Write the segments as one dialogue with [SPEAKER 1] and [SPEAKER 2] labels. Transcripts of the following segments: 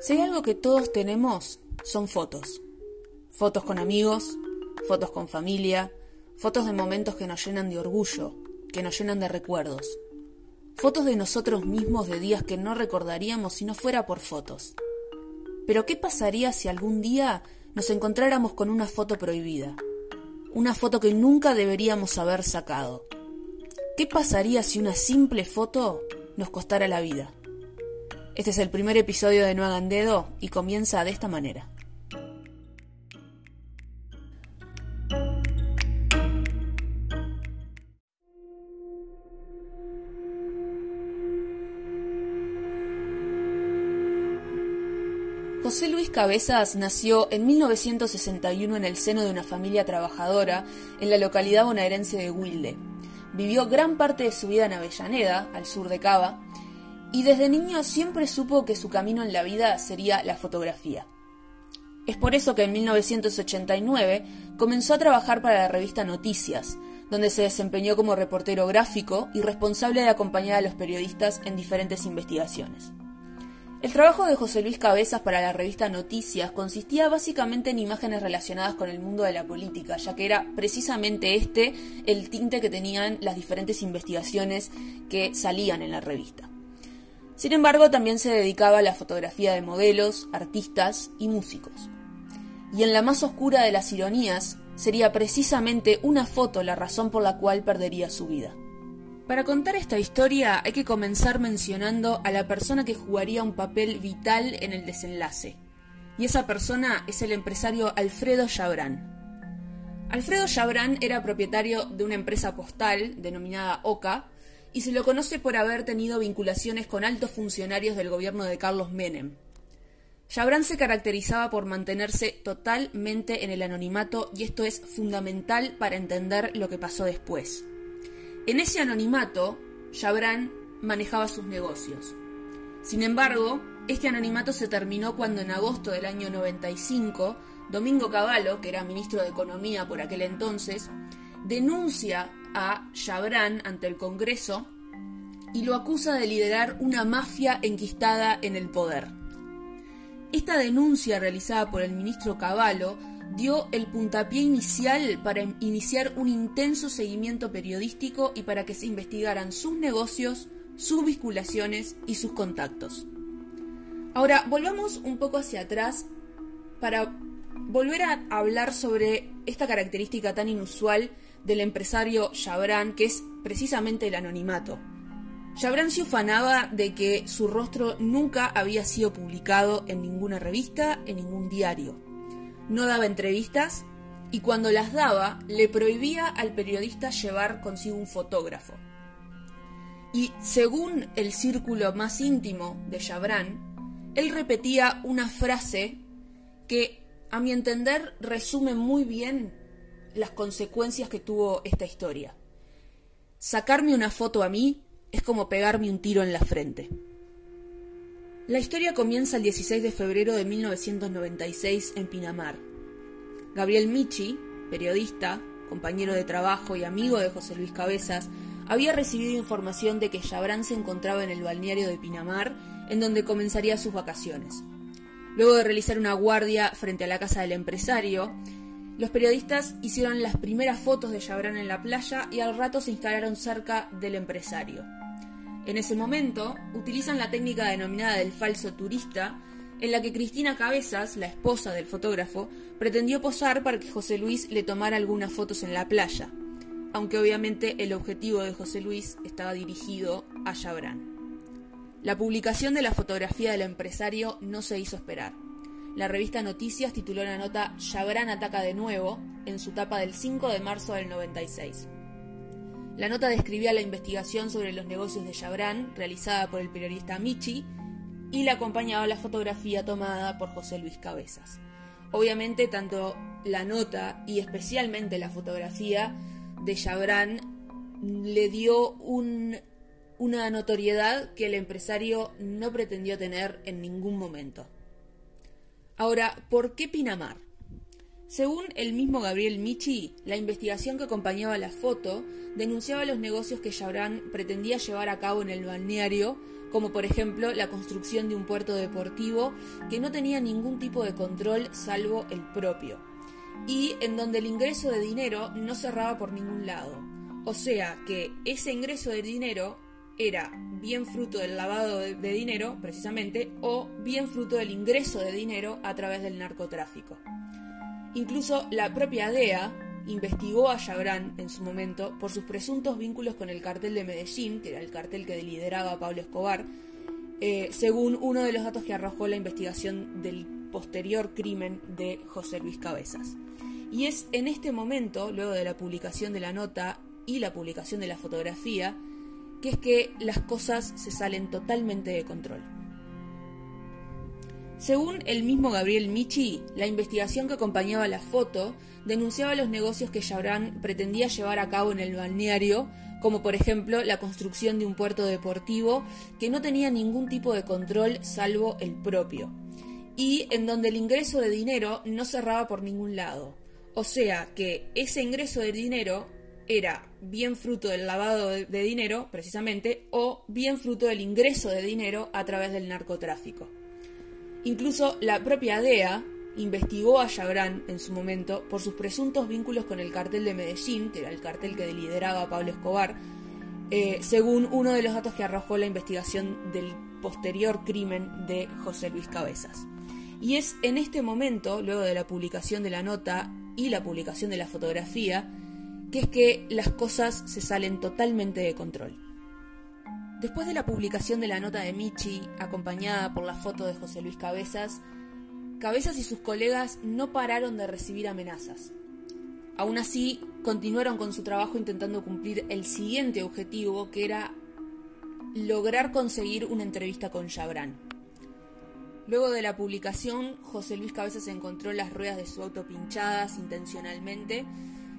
[SPEAKER 1] Si hay algo que todos tenemos, son fotos. Fotos con amigos, fotos con familia, fotos de momentos que nos llenan de orgullo, que nos llenan de recuerdos. Fotos de nosotros mismos de días que no recordaríamos si no fuera por fotos. Pero ¿qué pasaría si algún día nos encontráramos con una foto prohibida? Una foto que nunca deberíamos haber sacado. ¿Qué pasaría si una simple foto nos costara la vida? Este es el primer episodio de No hagan dedo y comienza de esta manera. José Luis Cabezas nació en 1961 en el seno de una familia trabajadora en la localidad bonaerense de Wilde. Vivió gran parte de su vida en Avellaneda, al sur de Cava, y desde niño siempre supo que su camino en la vida sería la fotografía. Es por eso que en 1989 comenzó a trabajar para la revista Noticias, donde se desempeñó como reportero gráfico y responsable de acompañar a los periodistas en diferentes investigaciones. El trabajo de José Luis Cabezas para la revista Noticias consistía básicamente en imágenes relacionadas con el mundo de la política, ya que era precisamente este el tinte que tenían las diferentes investigaciones que salían en la revista. Sin embargo, también se dedicaba a la fotografía de modelos, artistas y músicos. Y en la más oscura de las ironías, sería precisamente una foto la razón por la cual perdería su vida. Para contar esta historia hay que comenzar mencionando a la persona que jugaría un papel vital en el desenlace. Y esa persona es el empresario Alfredo Chabrán. Alfredo Chabrán era propietario de una empresa postal denominada OCA, y se lo conoce por haber tenido vinculaciones con altos funcionarios del gobierno de Carlos Menem. Chabrán se caracterizaba por mantenerse totalmente en el anonimato y esto es fundamental para entender lo que pasó después. En ese anonimato, Chabrán manejaba sus negocios. Sin embargo, este anonimato se terminó cuando en agosto del año 95, Domingo Cavallo, que era ministro de Economía por aquel entonces, denuncia a Chabrán ante el Congreso y lo acusa de liderar una mafia enquistada en el poder. Esta denuncia realizada por el ministro Cavallo dio el puntapié inicial para iniciar un intenso seguimiento periodístico y para que se investigaran sus negocios, sus vinculaciones y sus contactos. Ahora, volvamos un poco hacia atrás para volver a hablar sobre esta característica tan inusual del empresario Chabran, que es precisamente el anonimato. Chabran se ufanaba de que su rostro nunca había sido publicado en ninguna revista, en ningún diario. No daba entrevistas y cuando las daba le prohibía al periodista llevar consigo un fotógrafo. Y según el círculo más íntimo de Chabran, él repetía una frase que, a mi entender, resume muy bien las consecuencias que tuvo esta historia. Sacarme una foto a mí es como pegarme un tiro en la frente. La historia comienza el 16 de febrero de 1996 en Pinamar. Gabriel Michi, periodista, compañero de trabajo y amigo de José Luis Cabezas, había recibido información de que Chabrán se encontraba en el balneario de Pinamar, en donde comenzaría sus vacaciones. Luego de realizar una guardia frente a la casa del empresario, los periodistas hicieron las primeras fotos de Chabrán en la playa y al rato se instalaron cerca del empresario. En ese momento, utilizan la técnica denominada del falso turista, en la que Cristina Cabezas, la esposa del fotógrafo, pretendió posar para que José Luis le tomara algunas fotos en la playa, aunque obviamente el objetivo de José Luis estaba dirigido a Chabrán. La publicación de la fotografía del empresario no se hizo esperar. La revista Noticias tituló la nota Chabrán ataca de nuevo en su tapa del 5 de marzo del 96. La nota describía la investigación sobre los negocios de Chabrán realizada por el periodista Michi y la acompañaba la fotografía tomada por José Luis Cabezas. Obviamente tanto la nota y especialmente la fotografía de Chabrán le dio una notoriedad que el empresario no pretendió tener en ningún momento. Ahora, ¿por qué Pinamar? Según el mismo Gabriel Michi, la investigación que acompañaba la foto denunciaba los negocios que Chabrán pretendía llevar a cabo en el balneario como por ejemplo la construcción de un puerto deportivo que no tenía ningún tipo de control salvo el propio, y en donde el ingreso de dinero no cerraba por ningún lado. O sea que ese ingreso de dinero era bien fruto del lavado de, dinero, precisamente, o bien fruto del ingreso de dinero a través del narcotráfico. Incluso la propia DEA investigó a Chabran en su momento por sus presuntos vínculos con el cartel de Medellín, que era el cartel que lideraba Pablo Escobar, eh, según uno de los datos que arrojó la investigación del posterior crimen de José Luis Cabezas. Y es en este momento, luego de la publicación de la nota y la publicación de la fotografía, que es que las cosas se salen totalmente de control. Según el mismo Gabriel Michi, la investigación que acompañaba la foto denunciaba los negocios que Chabran pretendía llevar a cabo en el balneario, como por ejemplo la construcción de un puerto deportivo que no tenía ningún tipo de control salvo el propio, y en donde el ingreso de dinero no cerraba por ningún lado. O sea que ese ingreso de dinero era bien fruto del lavado de, dinero, precisamente, o bien fruto del ingreso de dinero a través del narcotráfico. Incluso la propia DEA investigó a Chabran en su momento por sus presuntos vínculos con el cartel de Medellín, que era el cartel que lideraba Pablo Escobar, eh, según uno de los datos que arrojó la investigación del posterior crimen de José Luis Cabezas. Y es en este momento, luego de la publicación de la nota y la publicación de la fotografía, que es que las cosas se salen totalmente de control. Después de la publicación de la nota de Michi, acompañada por la foto de José Luis Cabezas, Cabezas y sus colegas no pararon de recibir amenazas. Aún así, continuaron con su trabajo intentando cumplir el siguiente objetivo, que era lograr conseguir una entrevista con Chabran. Luego de la publicación, José Luis Cabezas encontró las ruedas de su auto pinchadas intencionalmente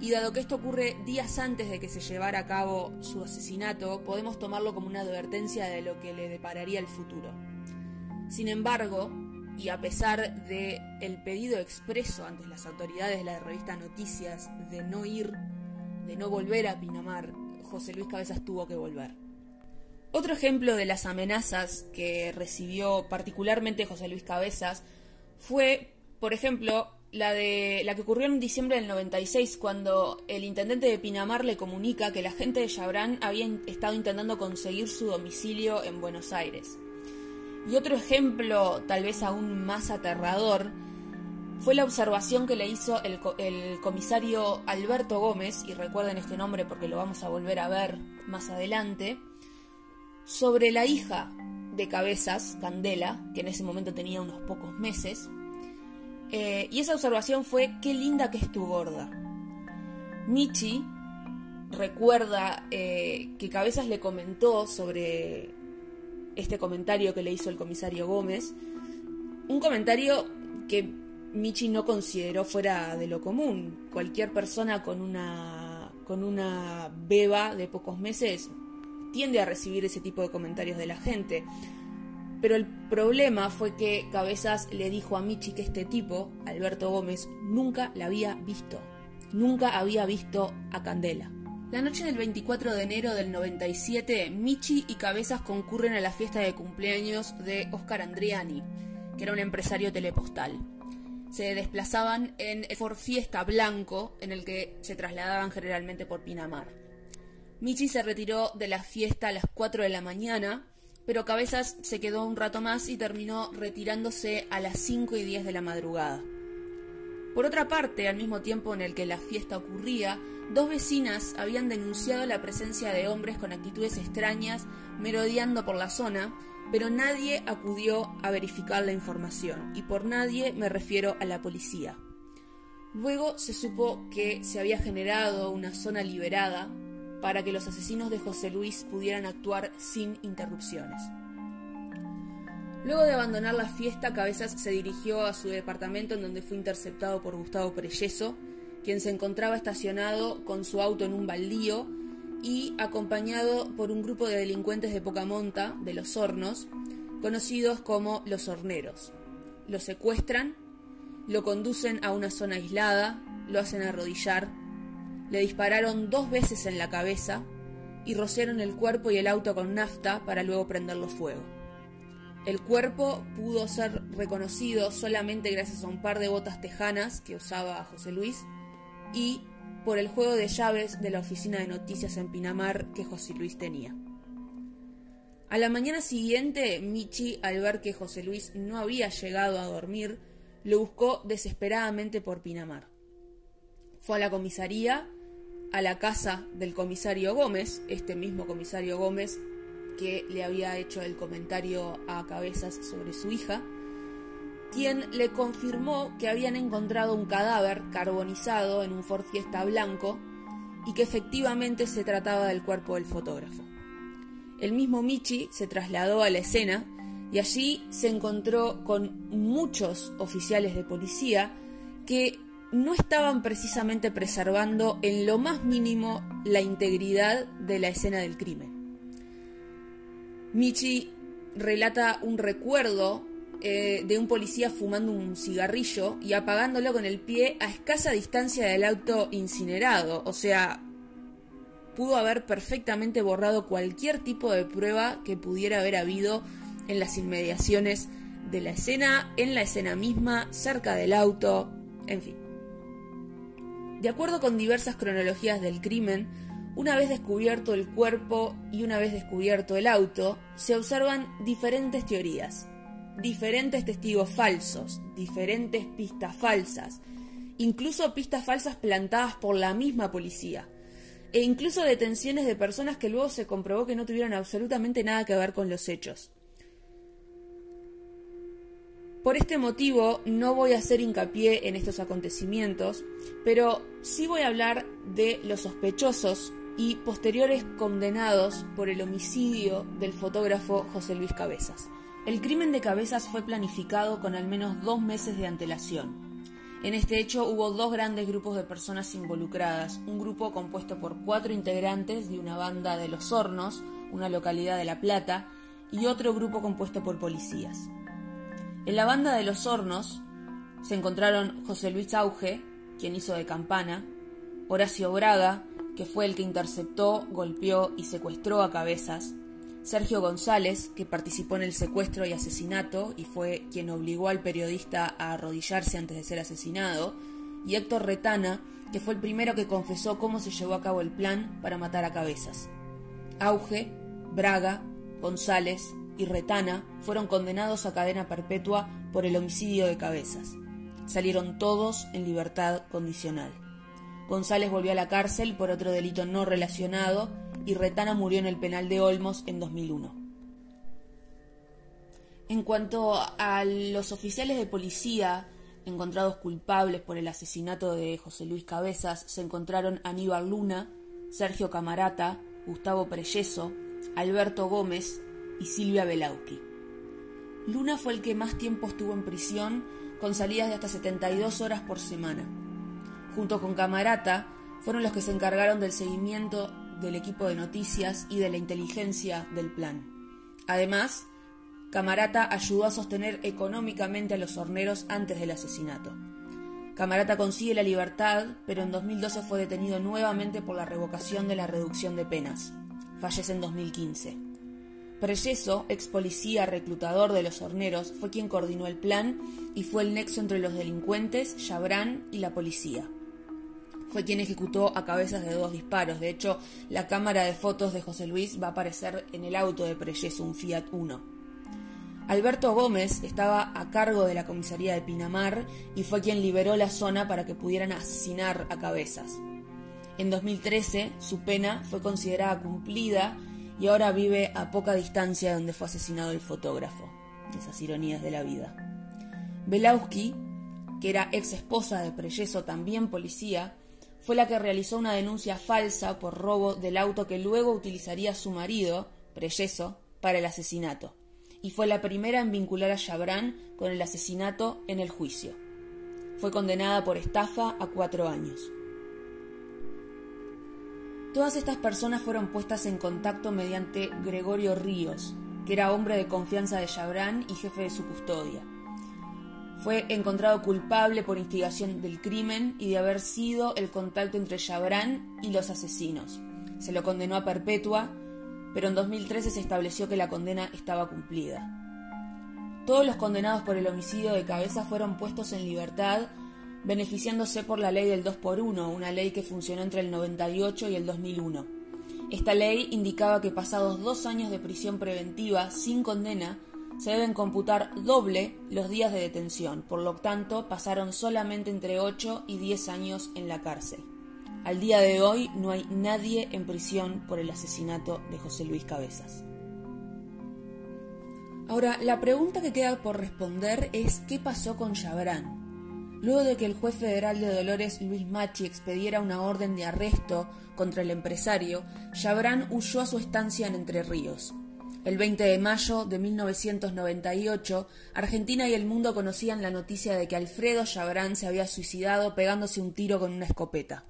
[SPEAKER 1] y dado que esto ocurre días antes de que se llevara a cabo su asesinato, podemos tomarlo como una advertencia de lo que le depararía el futuro. Sin embargo, y a pesar de el pedido expreso ante las autoridades de la revista Noticias de no ir, de no volver a Pinamar, José Luis Cabezas tuvo que volver. Otro ejemplo de las amenazas que recibió particularmente José Luis Cabezas fue, por ejemplo, la de la que ocurrió en diciembre del 96 cuando el intendente de Pinamar le comunica que la gente de Chabrán había estado intentando conseguir su domicilio en Buenos Aires. Y otro ejemplo, tal vez aún más aterrador, fue la observación que le hizo el, el, comisario Alberto Gómez, y recuerden este nombre porque lo vamos a volver a ver más adelante, sobre la hija de Cabezas, Candela, que en ese momento tenía unos pocos meses, eh, y esa observación fue, qué linda que es tu gorda. Michi recuerda eh, que Cabezas le comentó sobre este comentario que le hizo el comisario Gómez, un comentario que Michi no consideró fuera de lo común. Cualquier persona con una, con una beba de pocos meses tiende a recibir ese tipo de comentarios de la gente. Pero el problema fue que Cabezas le dijo a Michi que este tipo, Alberto Gómez, nunca la había visto. Nunca había visto a Candela. La noche del 24 de enero del 97, Michi y Cabezas concurren a la fiesta de cumpleaños de Oscar Andriani, que era un empresario telepostal. Se desplazaban en Ford Fiesta Blanco, en el que se trasladaban generalmente por Pinamar. Michi se retiró de la fiesta a las 4 de la mañana pero Cabezas se quedó un rato más y terminó retirándose a las 5 y 10 de la madrugada. Por otra parte, al mismo tiempo en el que la fiesta ocurría, dos vecinas habían denunciado la presencia de hombres con actitudes extrañas merodeando por la zona, pero nadie acudió a verificar la información, y por nadie me refiero a la policía. Luego se supo que se había generado una zona liberada para que los asesinos de José Luis pudieran actuar sin interrupciones. Luego de abandonar la fiesta, Cabezas se dirigió a su departamento en donde fue interceptado por Gustavo Preyeso, quien se encontraba estacionado con su auto en un baldío y acompañado por un grupo de delincuentes de poca monta, de los hornos, conocidos como los horneros. Lo secuestran, lo conducen a una zona aislada, lo hacen arrodillar le dispararon dos veces en la cabeza y rociaron el cuerpo y el auto con nafta para luego prenderlo fuego. El cuerpo pudo ser reconocido solamente gracias a un par de botas tejanas que usaba José Luis y por el juego de llaves de la oficina de noticias en Pinamar que José Luis tenía. A la mañana siguiente, Michi, al ver que José Luis no había llegado a dormir, lo buscó desesperadamente por Pinamar. Fue a la comisaría, a la casa del comisario Gómez, este mismo comisario Gómez que le había hecho el comentario a Cabezas sobre su hija, quien le confirmó que habían encontrado un cadáver carbonizado en un Ford Fiesta blanco y que efectivamente se trataba del cuerpo del fotógrafo. El mismo Michi se trasladó a la escena y allí se encontró con muchos oficiales de policía que no estaban precisamente preservando en lo más mínimo la integridad de la escena del crimen. Michi relata un recuerdo eh, de un policía fumando un cigarrillo y apagándolo con el pie a escasa distancia del auto incinerado. O sea, pudo haber perfectamente borrado cualquier tipo de prueba que pudiera haber habido en las inmediaciones de la escena, en la escena misma, cerca del auto, en fin. De acuerdo con diversas cronologías del crimen, una vez descubierto el cuerpo y una vez descubierto el auto, se observan diferentes teorías diferentes testigos falsos, diferentes pistas falsas, incluso pistas falsas plantadas por la misma policía, e incluso detenciones de personas que luego se comprobó que no tuvieron absolutamente nada que ver con los hechos. Por este motivo no voy a hacer hincapié en estos acontecimientos, pero sí voy a hablar de los sospechosos y posteriores condenados por el homicidio del fotógrafo José Luis Cabezas. El crimen de cabezas fue planificado con al menos dos meses de antelación. En este hecho hubo dos grandes grupos de personas involucradas, un grupo compuesto por cuatro integrantes de una banda de Los Hornos, una localidad de La Plata, y otro grupo compuesto por policías. En la banda de Los Hornos se encontraron José Luis Auge, quien hizo de campana, Horacio Braga, que fue el que interceptó, golpeó y secuestró a Cabezas, Sergio González, que participó en el secuestro y asesinato y fue quien obligó al periodista a arrodillarse antes de ser asesinado, y Héctor Retana, que fue el primero que confesó cómo se llevó a cabo el plan para matar a Cabezas. Auge, Braga, González y Retana fueron condenados a cadena perpetua por el homicidio de Cabezas. Salieron todos en libertad condicional. González volvió a la cárcel por otro delito no relacionado y Retana murió en el penal de Olmos en 2001. En cuanto a los oficiales de policía encontrados culpables por el asesinato de José Luis Cabezas, se encontraron Aníbal Luna, Sergio Camarata, Gustavo Preyeso, Alberto Gómez y Silvia Belauqui. Luna fue el que más tiempo estuvo en prisión, con salidas de hasta 72 horas por semana. Junto con Camarata, fueron los que se encargaron del seguimiento del equipo de noticias y de la inteligencia del plan. Además, Camarata ayudó a sostener económicamente a los horneros antes del asesinato. Camarata consigue la libertad, pero en 2012 fue detenido nuevamente por la revocación de la reducción de penas. Fallece en 2015. Preyeso, ex policía reclutador de los horneros, fue quien coordinó el plan y fue el nexo entre los delincuentes, Chabrán y la policía fue quien ejecutó a cabezas de dos disparos. De hecho, la cámara de fotos de José Luis va a aparecer en el auto de Preyeso, un Fiat Uno. Alberto Gómez estaba a cargo de la comisaría de Pinamar y fue quien liberó la zona para que pudieran asesinar a cabezas. En 2013 su pena fue considerada cumplida y ahora vive a poca distancia donde fue asesinado el fotógrafo. Esas ironías de la vida. Belowski, que era ex esposa de Preyeso, también policía, fue la que realizó una denuncia falsa por robo del auto que luego utilizaría su marido, Preyeso, para el asesinato, y fue la primera en vincular a Chabran con el asesinato en el juicio. Fue condenada por estafa a cuatro años. Todas estas personas fueron puestas en contacto mediante Gregorio Ríos, que era hombre de confianza de Chabran y jefe de su custodia. Fue encontrado culpable por instigación del crimen y de haber sido el contacto entre Chabran y los asesinos. Se lo condenó a perpetua, pero en 2013 se estableció que la condena estaba cumplida. Todos los condenados por el homicidio de Cabeza fueron puestos en libertad, beneficiándose por la ley del 2 por 1, una ley que funcionó entre el 98 y el 2001. Esta ley indicaba que pasados dos años de prisión preventiva sin condena, se deben computar doble los días de detención, por lo tanto pasaron solamente entre 8 y 10 años en la cárcel. Al día de hoy no hay nadie en prisión por el asesinato de José Luis Cabezas. Ahora, la pregunta que queda por responder es ¿qué pasó con Chabrán? Luego de que el juez federal de Dolores Luis Machi expediera una orden de arresto contra el empresario, Chabrán huyó a su estancia en Entre Ríos. El 20 de mayo de 1998, Argentina y el mundo conocían la noticia de que Alfredo Chabrán se había suicidado pegándose un tiro con una escopeta.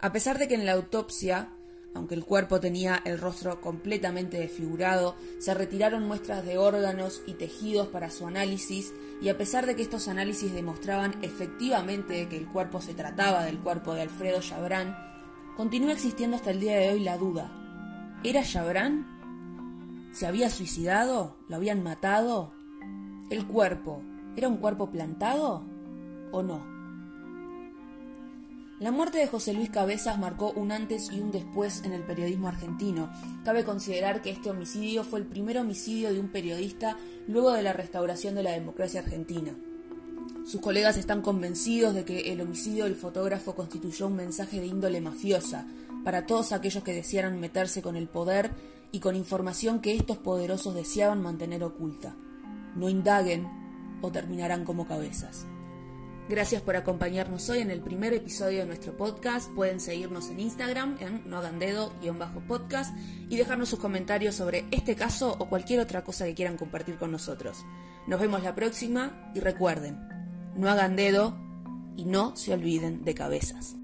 [SPEAKER 1] A pesar de que en la autopsia aunque el cuerpo tenía el rostro completamente desfigurado, se retiraron muestras de órganos y tejidos para su análisis y a pesar de que estos análisis demostraban efectivamente que el cuerpo se trataba del cuerpo de Alfredo Chabrán, continúa existiendo hasta el día de hoy la duda. ¿Era Chabrán? ¿Se había suicidado? ¿Lo habían matado? ¿El cuerpo era un cuerpo plantado o no? La muerte de José Luis Cabezas marcó un antes y un después en el periodismo argentino. Cabe considerar que este homicidio fue el primer homicidio de un periodista luego de la restauración de la democracia argentina. Sus colegas están convencidos de que el homicidio del fotógrafo constituyó un mensaje de índole mafiosa para todos aquellos que desearan meterse con el poder y con información que estos poderosos deseaban mantener oculta. No indaguen o terminarán como cabezas. Gracias por acompañarnos hoy en el primer episodio de nuestro podcast. Pueden seguirnos en Instagram en noagandedo-podcast y dejarnos sus comentarios sobre este caso o cualquier otra cosa que quieran compartir con nosotros. Nos vemos la próxima y recuerden, no hagan dedo y no se olviden de cabezas.